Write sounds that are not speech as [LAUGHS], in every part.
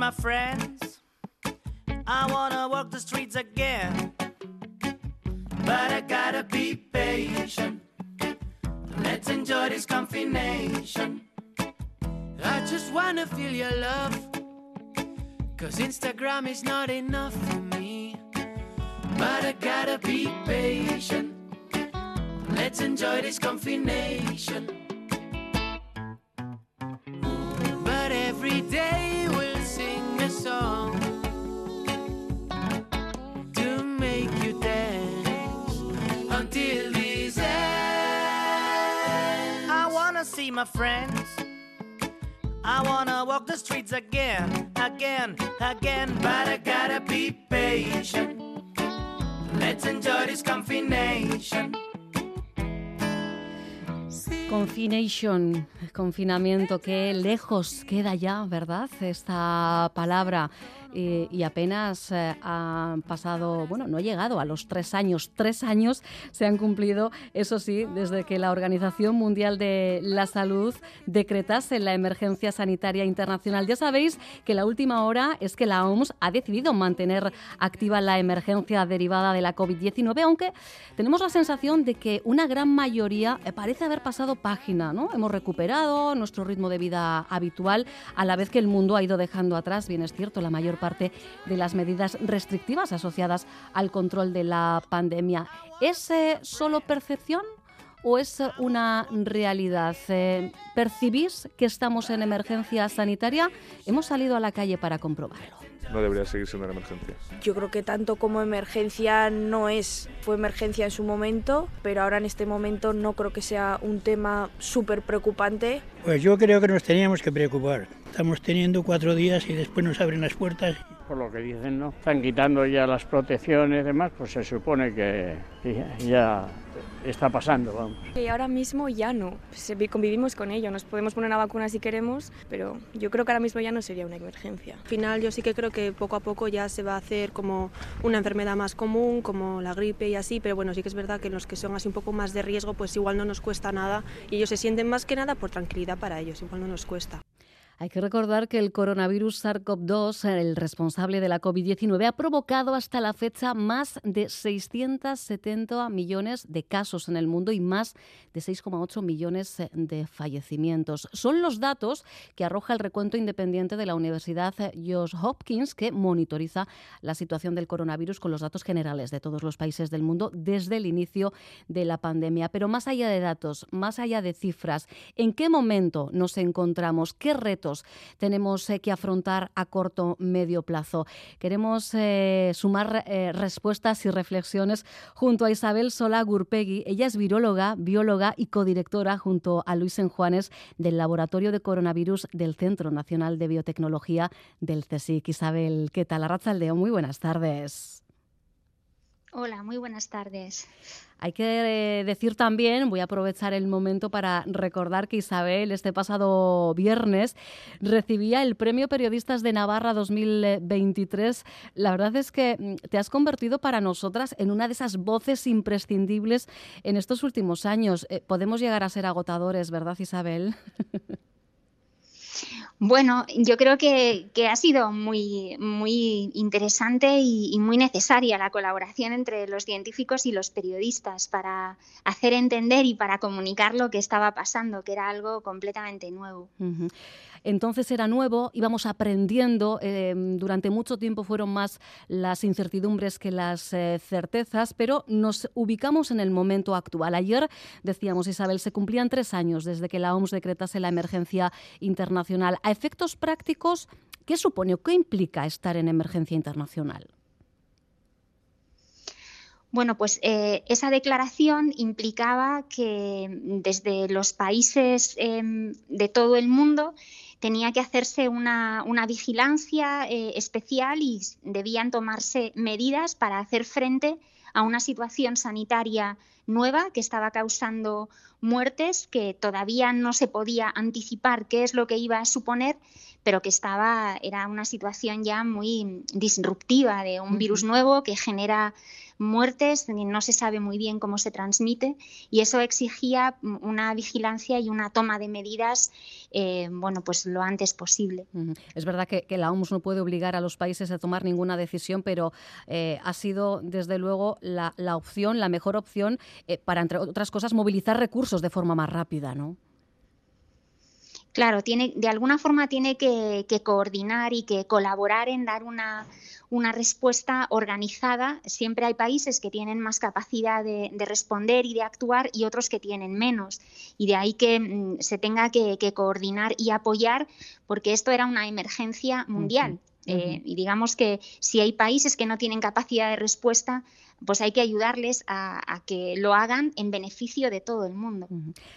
my friends. I wanna walk the streets again. But I gotta be patient. Let's enjoy this combination. I just wanna feel your love. Cause Instagram is not enough for me. But I gotta be patient. Let's enjoy this combination. See my friends. I wanna walk the streets again, again, again, but I gotta be patient. Let's enjoy this combination. Confination, confinamiento, qué lejos queda ya, ¿verdad? Esta palabra eh, y apenas eh, han pasado, bueno, no he llegado a los tres años. Tres años se han cumplido, eso sí, desde que la Organización Mundial de la Salud decretase la emergencia sanitaria internacional. Ya sabéis que la última hora es que la OMS ha decidido mantener activa la emergencia derivada de la COVID-19, aunque tenemos la sensación de que una gran mayoría eh, parece haber pasado página, ¿no? Hemos recuperado nuestro ritmo de vida habitual a la vez que el mundo ha ido dejando atrás, bien es cierto, la mayor parte de las medidas restrictivas asociadas al control de la pandemia. ¿Es eh, solo percepción? ¿O es una realidad? Eh, ¿Percibís que estamos en emergencia sanitaria? Hemos salido a la calle para comprobarlo no debería seguir siendo una emergencia. Yo creo que tanto como emergencia no es, fue emergencia en su momento, pero ahora en este momento no creo que sea un tema súper preocupante. Pues yo creo que nos teníamos que preocupar. Estamos teniendo cuatro días y después nos abren las puertas. Por lo que dicen, ¿no? Están quitando ya las protecciones y demás, pues se supone que ya está pasando, vamos. Y ahora mismo ya no, convivimos con ello, nos podemos poner una vacuna si queremos, pero yo creo que ahora mismo ya no sería una emergencia. Al final yo sí que creo que poco a poco ya se va a hacer como una enfermedad más común, como la gripe y así, pero bueno, sí que es verdad que los que son así un poco más de riesgo, pues igual no nos cuesta nada y ellos se sienten más que nada por tranquilidad para ellos, igual no nos cuesta. Hay que recordar que el coronavirus SARS-CoV-2, el responsable de la COVID-19, ha provocado hasta la fecha más de 670 millones de casos en el mundo y más de 6,8 millones de fallecimientos. Son los datos que arroja el recuento independiente de la Universidad Johns Hopkins, que monitoriza la situación del coronavirus con los datos generales de todos los países del mundo desde el inicio de la pandemia. Pero más allá de datos, más allá de cifras, ¿en qué momento nos encontramos? ¿Qué retos? Tenemos eh, que afrontar a corto, medio plazo. Queremos eh, sumar eh, respuestas y reflexiones junto a Isabel Sola Gurpegui. Ella es viróloga, bióloga y codirectora junto a Luis Enjuanes del Laboratorio de Coronavirus del Centro Nacional de Biotecnología del CSIC. Isabel, ¿qué tal? Arracha Muy buenas tardes. Hola, muy buenas tardes. Hay que eh, decir también, voy a aprovechar el momento para recordar que Isabel este pasado viernes recibía el Premio Periodistas de Navarra 2023. La verdad es que mm, te has convertido para nosotras en una de esas voces imprescindibles en estos últimos años. Eh, podemos llegar a ser agotadores, ¿verdad Isabel? [LAUGHS] Bueno, yo creo que, ha sido muy, muy interesante y, muy necesaria la colaboración entre los científicos y los periodistas para hacer entender y para comunicar lo que estaba pasando, que era algo completamente nuevo entonces era nuevo, íbamos aprendiendo, eh, durante mucho tiempo fueron más las incertidumbres que las eh, certezas, pero nos ubicamos en el momento actual. Ayer, decíamos Isabel, se cumplían tres años desde que la OMS decretase la emergencia internacional. A efectos prácticos, ¿qué supone o qué implica estar en emergencia internacional? Bueno, pues eh, esa declaración implicaba que desde los países em, de todo el mundo tenía que hacerse una, vigilancia eh, especial y debían tomarse medidas para hacer frente a una situación sanitaria nueva que estaba causando muertes que todavía no se podía anticipar qué es lo que iba a suponer, pero que estaba era una situación ya muy disruptiva de un virus nuevo que genera muertes, no se sabe muy bien cómo se transmite y eso exigía una vigilancia y una toma de medidas, eh, bueno, pues lo antes posible. Es verdad que, la OMS no puede obligar a los países a tomar ninguna decisión, pero eh, ha sido desde luego la, opción, la mejor opción eh, para, entre otras cosas, movilizar recursos de forma más rápida, ¿no? Claro, tiene, de alguna forma tiene que, coordinar y que colaborar en dar una, respuesta organizada. Siempre hay países que tienen más capacidad de, responder y de actuar y otros que tienen menos. Y de ahí que mm, se tenga que, coordinar y apoyar porque esto era una emergencia mundial. Eh, y digamos que si hay países que no tienen capacidad de respuesta, pues hay que ayudarles a, que lo hagan en beneficio de todo el mundo.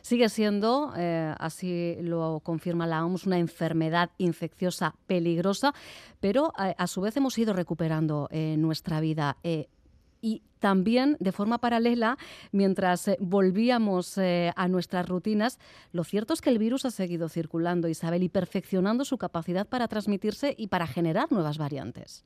Sigue siendo, eh, así lo confirma la OMS, una enfermedad infecciosa peligrosa, pero eh, a su vez hemos ido recuperando eh, nuestra vida. y también, de forma paralela, mientras volvíamos a nuestras rutinas, lo cierto es que el virus ha seguido circulando, Isabel, y perfeccionando su capacidad para transmitirse y para generar nuevas variantes.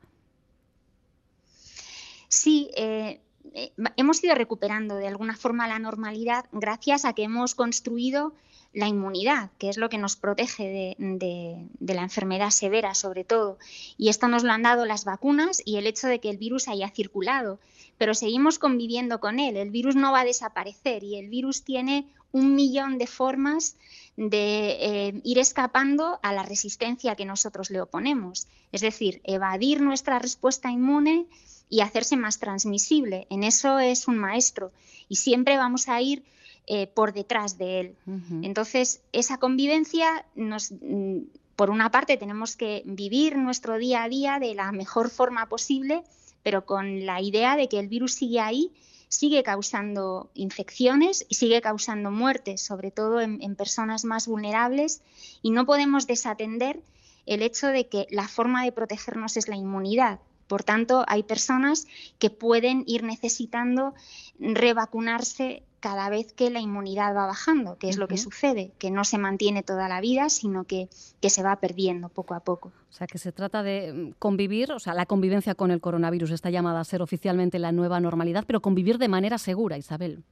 Sí, eh, eh, hemos ido recuperando de alguna forma la normalidad gracias a que hemos construido la inmunidad, que es lo que nos protege de, la enfermedad severa sobre todo. Y esto nos lo han dado las vacunas y el hecho de que el virus haya circulado. Pero seguimos conviviendo con él. El virus no va a desaparecer y el virus tiene un millón de formas de eh, ir escapando a la resistencia que nosotros le oponemos. Es decir, evadir nuestra respuesta inmune y hacerse más transmisible. En eso es un maestro y siempre vamos a ir eh, por detrás de él. Entonces, esa convivencia nos... Mm, por una parte, tenemos que vivir nuestro día a día de la mejor forma posible, pero con la idea de que el virus sigue ahí, sigue causando infecciones y sigue causando muertes, sobre todo en personas más vulnerables, y no podemos desatender el hecho de que la forma de protegernos es la inmunidad. Por tanto, hay personas que pueden ir necesitando revacunarse cada vez que la inmunidad va bajando, que es lo que sucede, que no se mantiene toda la vida, sino que, que, se va perdiendo poco a poco. O sea, que se trata de mm, convivir, o sea, la convivencia con el coronavirus está llamada a ser oficialmente la nueva normalidad, pero convivir de manera segura, Isabel.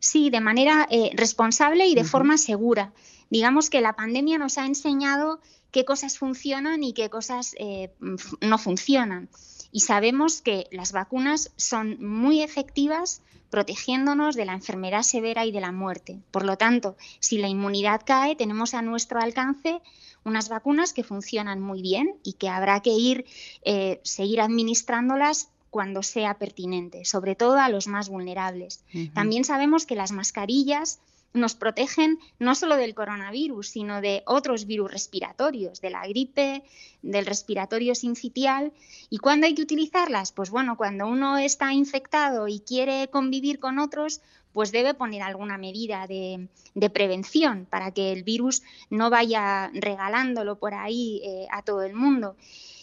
Sí, de manera eh, responsable y de forma segura. Digamos que la pandemia nos ha enseñado qué cosas funcionan y qué cosas eh, no funcionan. Y sabemos que las vacunas son muy efectivas protegiéndonos de la enfermedad severa y de la muerte. Por lo tanto, si la inmunidad cae, tenemos a nuestro alcance unas vacunas que funcionan muy bien y que habrá que ir eh, seguir administrándolas cuando sea pertinente, sobre todo a los más vulnerables. También sabemos que las mascarillas nos protegen no solo del coronavirus, sino de otros virus respiratorios, de la gripe, del respiratorio sincitial. ¿Y cuándo hay que utilizarlas? Pues bueno, cuando uno está infectado y quiere convivir con otros, pues debe poner alguna medida de, prevención para que el virus no vaya regalándolo por ahí eh, a todo el mundo.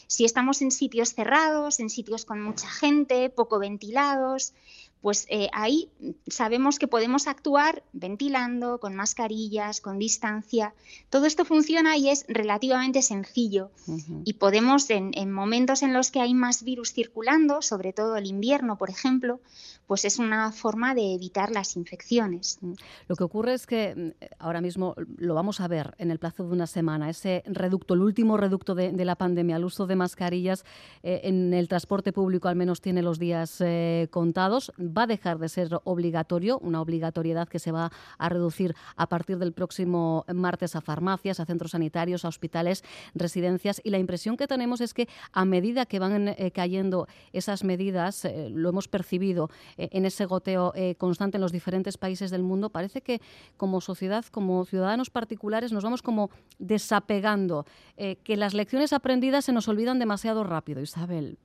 Si estamos en sitios cerrados, en sitios con mucha gente, poco ventilados, pues eh, ahí sabemos que podemos actuar ventilando, con mascarillas, con distancia. Todo esto funciona y es relativamente sencillo. Y podemos, en, momentos en los que hay más virus circulando, sobre todo el invierno, por ejemplo, pues es una forma de evitar las infecciones. Mm. Lo que ocurre es que mm, ahora mismo lo vamos a ver en el plazo de una semana, ese reducto, el último reducto de, la pandemia, el uso de mascarillas eh, en el transporte público al menos tiene los días eh, contados va a dejar de ser obligatorio, una obligatoriedad que se va a reducir a partir del próximo martes a farmacias, a centros sanitarios, a hospitales, residencias. Y la impresión que tenemos es que a medida que van eh, cayendo esas medidas, eh, lo hemos percibido eh, en ese goteo constante en los diferentes países del mundo, parece que como sociedad, como ciudadanos particulares, nos vamos como desapegando, que las lecciones aprendidas se nos olvidan demasiado rápido, Isabel.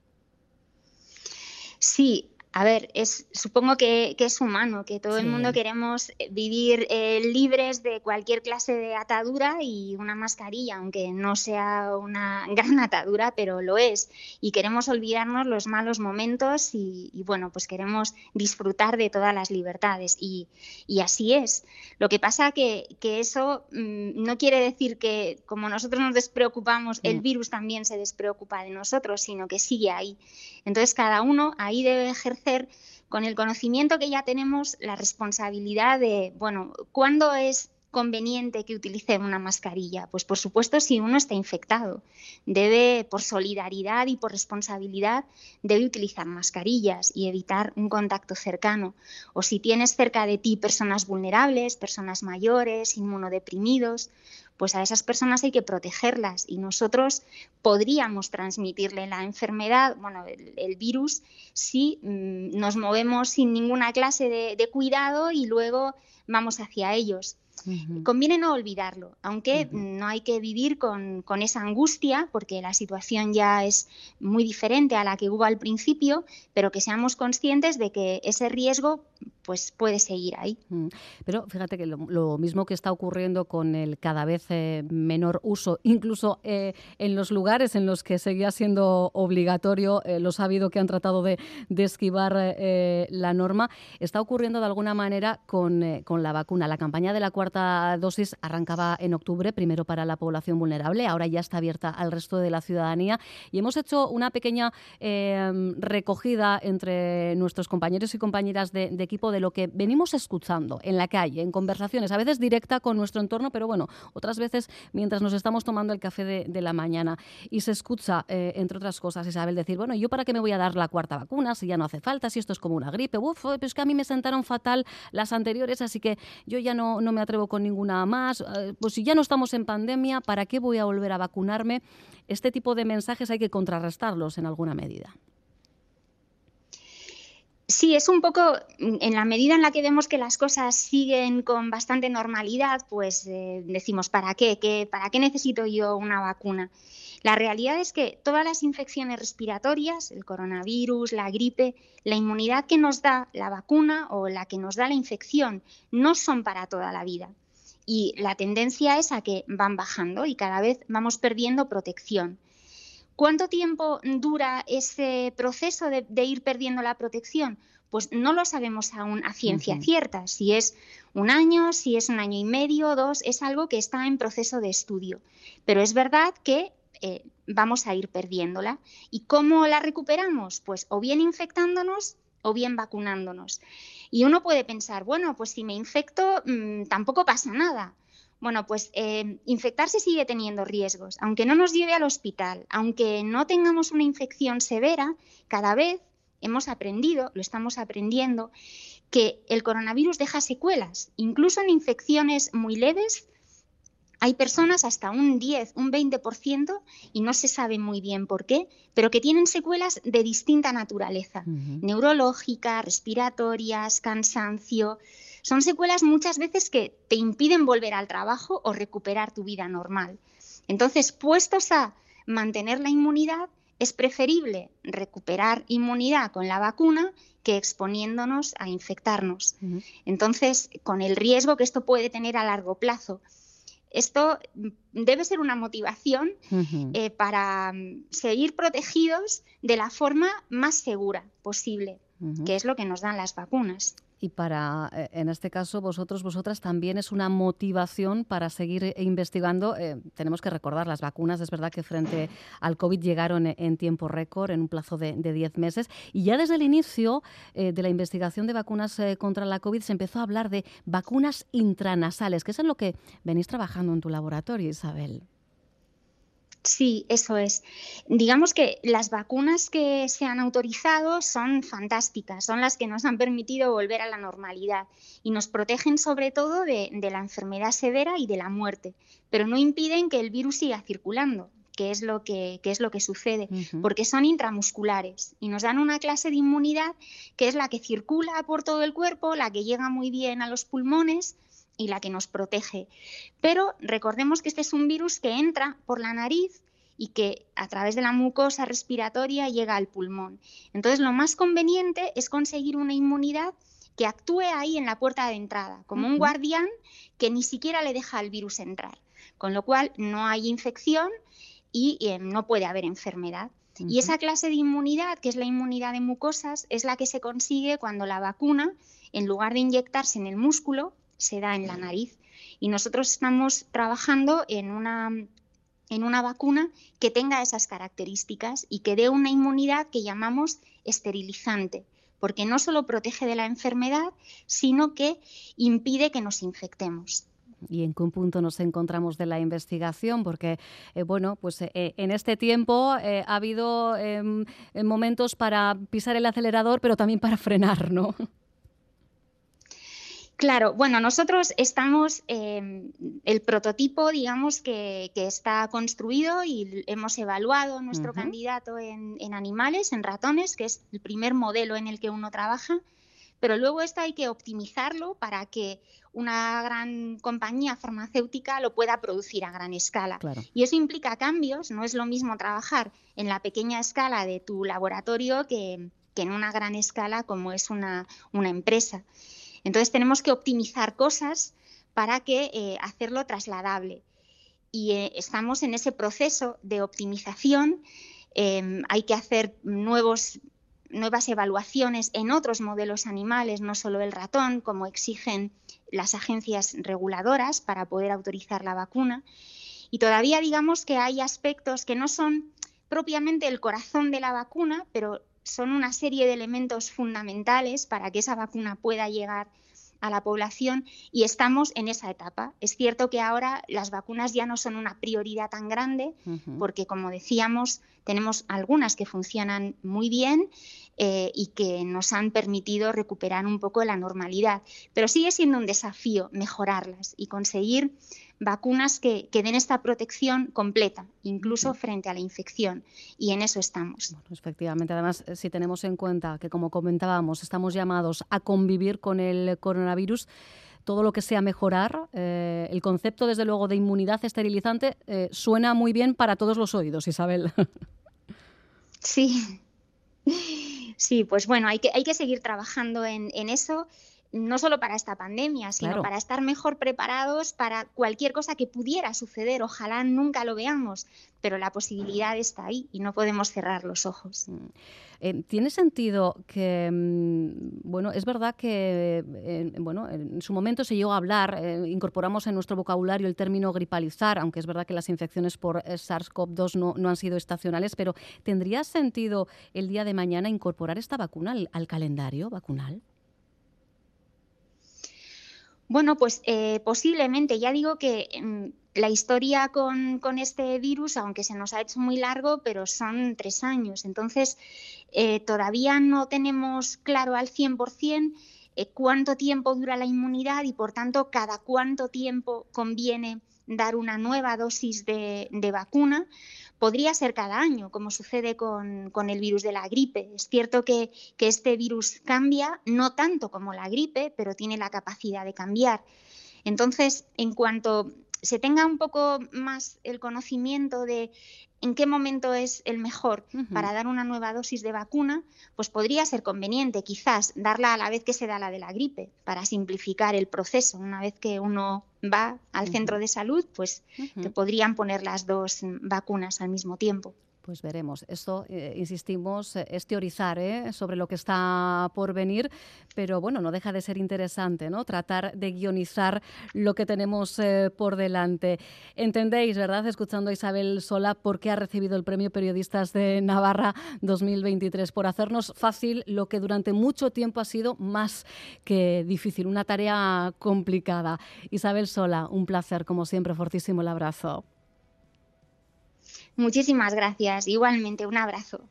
Sí, a ver, es, supongo que, es humano, que todo el mundo queremos eh, vivir eh, libres de cualquier clase de atadura y una mascarilla, aunque no sea una [LAUGHS] gran atadura, pero lo es. Y queremos olvidarnos los malos momentos y, bueno, pues queremos disfrutar de todas las libertades. Y, así es. Lo que pasa que, que eso mm, no quiere decir que como nosotros nos despreocupamos, el virus también se despreocupa de nosotros, sino que sigue ahí. Entonces cada uno ahí debe ejercer con el conocimiento que ya tenemos la responsabilidad de, bueno, ¿cuándo es conveniente que utilice una mascarilla? Pues por supuesto si uno está infectado. Debe, por solidaridad y por responsabilidad, debe utilizar mascarillas y evitar un contacto cercano. O si tienes cerca de ti personas vulnerables, personas mayores, inmunodeprimidos, pues a esas personas hay que protegerlas y nosotros podríamos transmitirle la enfermedad, bueno, el, virus, si mm, nos movemos sin ninguna clase de cuidado y luego vamos hacia ellos. Conviene no olvidarlo, aunque no hay que vivir con, con, esa angustia, porque la situación ya es muy diferente a la que hubo al principio, pero que seamos conscientes de que ese riesgo pues puede seguir ahí. Mm. Pero fíjate que lo, mismo que está ocurriendo con el cada vez eh, menor uso, incluso eh, en los lugares en los que seguía siendo obligatorio, eh, lo sabido que han tratado de, esquivar la norma, está ocurriendo de alguna manera con, con, la vacuna. La campaña de la cuarta dosis arrancaba en octubre, primero para la población vulnerable, ahora ya está abierta al resto de la ciudadanía y hemos hecho una pequeña recogida entre nuestros compañeros y compañeras de, de equipo de lo que venimos escuchando en la calle, en conversaciones, a veces directa con nuestro entorno, pero bueno, otras veces mientras nos estamos tomando el café de, la mañana y se escucha, eh, entre otras cosas, Isabel decir, bueno, ¿yo para qué me voy a dar la cuarta vacuna si ya no hace falta, si esto es como una gripe? Uf, pues es que a mí me sentaron fatal las anteriores, así que yo ya no, no me atrevo con ninguna más. Eh, pues si ya no estamos en pandemia, ¿para qué voy a volver a vacunarme? Este tipo de mensajes hay que contrarrestarlos en alguna medida. Sí, es un poco, mm, en la medida en la que vemos que las cosas siguen con bastante normalidad, pues eh, decimos, ¿para qué? ¿para qué necesito yo una vacuna? La realidad es que todas las infecciones respiratorias, el coronavirus, la gripe, la inmunidad que nos da la vacuna o la que nos da la infección no son para toda la vida. Y la tendencia es a que van bajando y cada vez vamos perdiendo protección. ¿Cuánto tiempo dura ese proceso de, ir perdiendo la protección? Pues no lo sabemos aún a ciencia cierta. Si es un año, si es un año y medio, dos, es algo que está en proceso de estudio. Pero es verdad que eh, vamos a ir perdiéndola. ¿Y cómo la recuperamos? Pues o bien infectándonos o bien vacunándonos. Y uno puede pensar, bueno, pues si me infecto, mm, tampoco pasa nada. Bueno, pues eh, infectarse sigue teniendo riesgos. Aunque no nos lleve al hospital, aunque no tengamos una infección severa, cada vez hemos aprendido, lo estamos aprendiendo, que el coronavirus deja secuelas. Incluso en infecciones muy leves hay personas hasta un 10, un 20%, y no se sabe muy bien por qué, pero que tienen secuelas de distinta naturaleza, neurológica, respiratorias, cansancio. Son secuelas muchas veces que te impiden volver al trabajo o recuperar tu vida normal. Entonces, puestos a mantener la inmunidad, es preferible recuperar inmunidad con la vacuna que exponiéndonos a infectarnos. Entonces, con el riesgo que esto puede tener a largo plazo. Esto debe ser una motivación eh, para mm, seguir protegidos de la forma más segura posible, que es lo que nos dan las vacunas y para, eh, en este caso, vosotros, vosotras también es una motivación para seguir eh, investigando. Eh, tenemos que recordar, las vacunas, es verdad que frente al COVID llegaron en tiempo récord, en un plazo de 10 meses, y ya desde el inicio de la investigación de vacunas contra la COVID se empezó a hablar de vacunas intranasales, que es en lo que venís trabajando en tu laboratorio, Isabel. Sí, eso es. Digamos que las vacunas que se han autorizado son fantásticas, son las que nos han permitido volver a la normalidad y nos protegen sobre todo de, la enfermedad severa y de la muerte, pero no impiden que el virus siga circulando que es lo que, es lo que sucede, porque son intramusculares y nos dan una clase de inmunidad que es la que circula por todo el cuerpo, la que llega muy bien a los pulmones, y la que nos protege. Pero recordemos que este es un virus que entra por la nariz y que a través de la mucosa respiratoria llega al pulmón. Entonces, lo más conveniente es conseguir una inmunidad que actúe ahí en la puerta de entrada, como un guardián que ni siquiera le deja al virus entrar, con lo cual no hay infección y eh, no puede haber enfermedad. Y esa clase de inmunidad, que es la inmunidad de mucosas, es la que se consigue cuando la vacuna, en lugar de inyectarse en el músculo, se da en la nariz. Y nosotros estamos trabajando en una, en una vacuna que tenga esas características y que dé una inmunidad que llamamos esterilizante, porque no solo protege de la enfermedad, sino que impide que nos infectemos y en qué punto nos encontramos de la investigación, porque eh, bueno, pues eh, en este tiempo eh, ha habido em, momentos para pisar el acelerador, pero también para frenar, ¿no? Claro, bueno, nosotros estamos, em, el prototipo, digamos, que, está construido y hemos evaluado nuestro candidato en, animales, en ratones, que es el primer modelo en el que uno trabaja, pero luego esto hay que optimizarlo para que una gran compañía farmacéutica lo pueda producir a gran escala. Y eso implica cambios, no es lo mismo trabajar en la pequeña escala de tu laboratorio que, en una gran escala como es una, una empresa. Entonces tenemos que optimizar cosas para que eh, hacerlo trasladable. Y eh, estamos en ese proceso de optimización. Em, hay que hacer nuevos, nuevas evaluaciones en otros modelos animales, no solo el ratón, como exigen las agencias reguladoras para poder autorizar la vacuna. Y todavía digamos que hay aspectos que no son propiamente el corazón de la vacuna, pero son una serie de elementos fundamentales para que esa vacuna pueda llegar a la población y estamos en esa etapa. Es cierto que ahora las vacunas ya no son una prioridad tan grande porque, como decíamos, tenemos algunas que funcionan muy bien eh, y que nos han permitido recuperar un poco la normalidad, pero sigue siendo un desafío mejorarlas y conseguir vacunas que, den esta protección completa, incluso frente a la infección. Y en eso estamos. efectivamente, además, eh, si tenemos en cuenta que, como comentábamos, estamos llamados a convivir con el coronavirus, todo lo que sea mejorar, eh, el concepto, desde luego, de inmunidad esterilizante eh, suena muy bien para todos los oídos, Isabel. Sí. [LAUGHS] Sí, pues bueno, hay que, hay que seguir trabajando en, en eso no solo para esta pandemia, sino para estar mejor preparados para cualquier cosa que pudiera suceder. Ojalá nunca lo veamos, pero la posibilidad está ahí y no podemos cerrar los ojos. Mm. Eh, ¿Tiene sentido que, mm, bueno, es verdad que, eh, bueno, en su momento se llegó a hablar, eh, incorporamos en nuestro vocabulario el término gripalizar, aunque es verdad que las infecciones por SARS-CoV-2 no, no, han sido estacionales, pero ¿tendría sentido el día de mañana incorporar esta vacuna al calendario vacunal? Bueno, pues eh, posiblemente, ya digo que mm, la historia con, este virus, aunque se nos ha hecho muy largo, pero son tres años. Entonces, eh, todavía no tenemos claro al 100% eh, cuánto tiempo dura la inmunidad y, por tanto, cada cuánto tiempo conviene dar una nueva dosis de vacuna podría ser cada año, como sucede con, el virus de la gripe. Es cierto que, este virus cambia, no tanto como la gripe, pero tiene la capacidad de cambiar. Entonces, en cuanto se tenga un poco más el conocimiento de en qué momento es el mejor para dar una nueva dosis de vacuna, pues podría ser conveniente quizás darla a la vez que se da la de la gripe, para simplificar el proceso. Una vez que uno va al centro de salud, pues te podrían poner las dos vacunas al mismo tiempo. Pues veremos. Esto, eh, insistimos, eh, es teorizar ¿eh? sobre lo que está por venir, pero bueno, no deja de ser interesante, ¿no? Tratar de guionizar lo que tenemos por delante. Entendéis, ¿verdad? Escuchando a Isabel Sola, por qué ha recibido el Premio Periodistas de Navarra 2023, por hacernos fácil lo que durante mucho tiempo ha sido más que difícil, una tarea complicada. Isabel Sola, un placer, como siempre, fortísimo el abrazo. Muchísimas gracias. Igualmente, un abrazo.